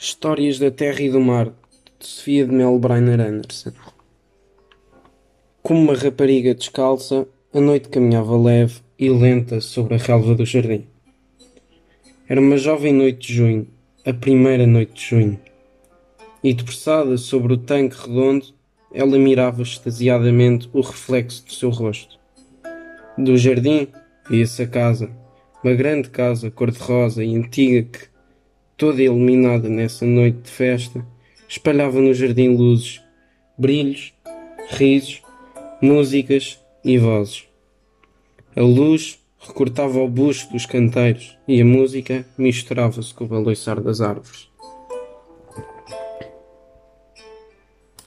Histórias da Terra e do Mar, de Sofia de Mel Brainer Anderson. Como uma rapariga descalça, a noite caminhava leve e lenta sobre a relva do jardim. Era uma jovem noite de junho, a primeira noite de junho. E depressada sobre o tanque redondo, ela mirava extasiadamente o reflexo do seu rosto. Do jardim via-se a casa, uma grande casa cor-de-rosa e antiga que, toda iluminada nessa noite de festa, espalhava no jardim luzes, brilhos, risos, músicas e vozes. A luz recortava o busto dos canteiros e a música misturava-se com o baloiçar das árvores.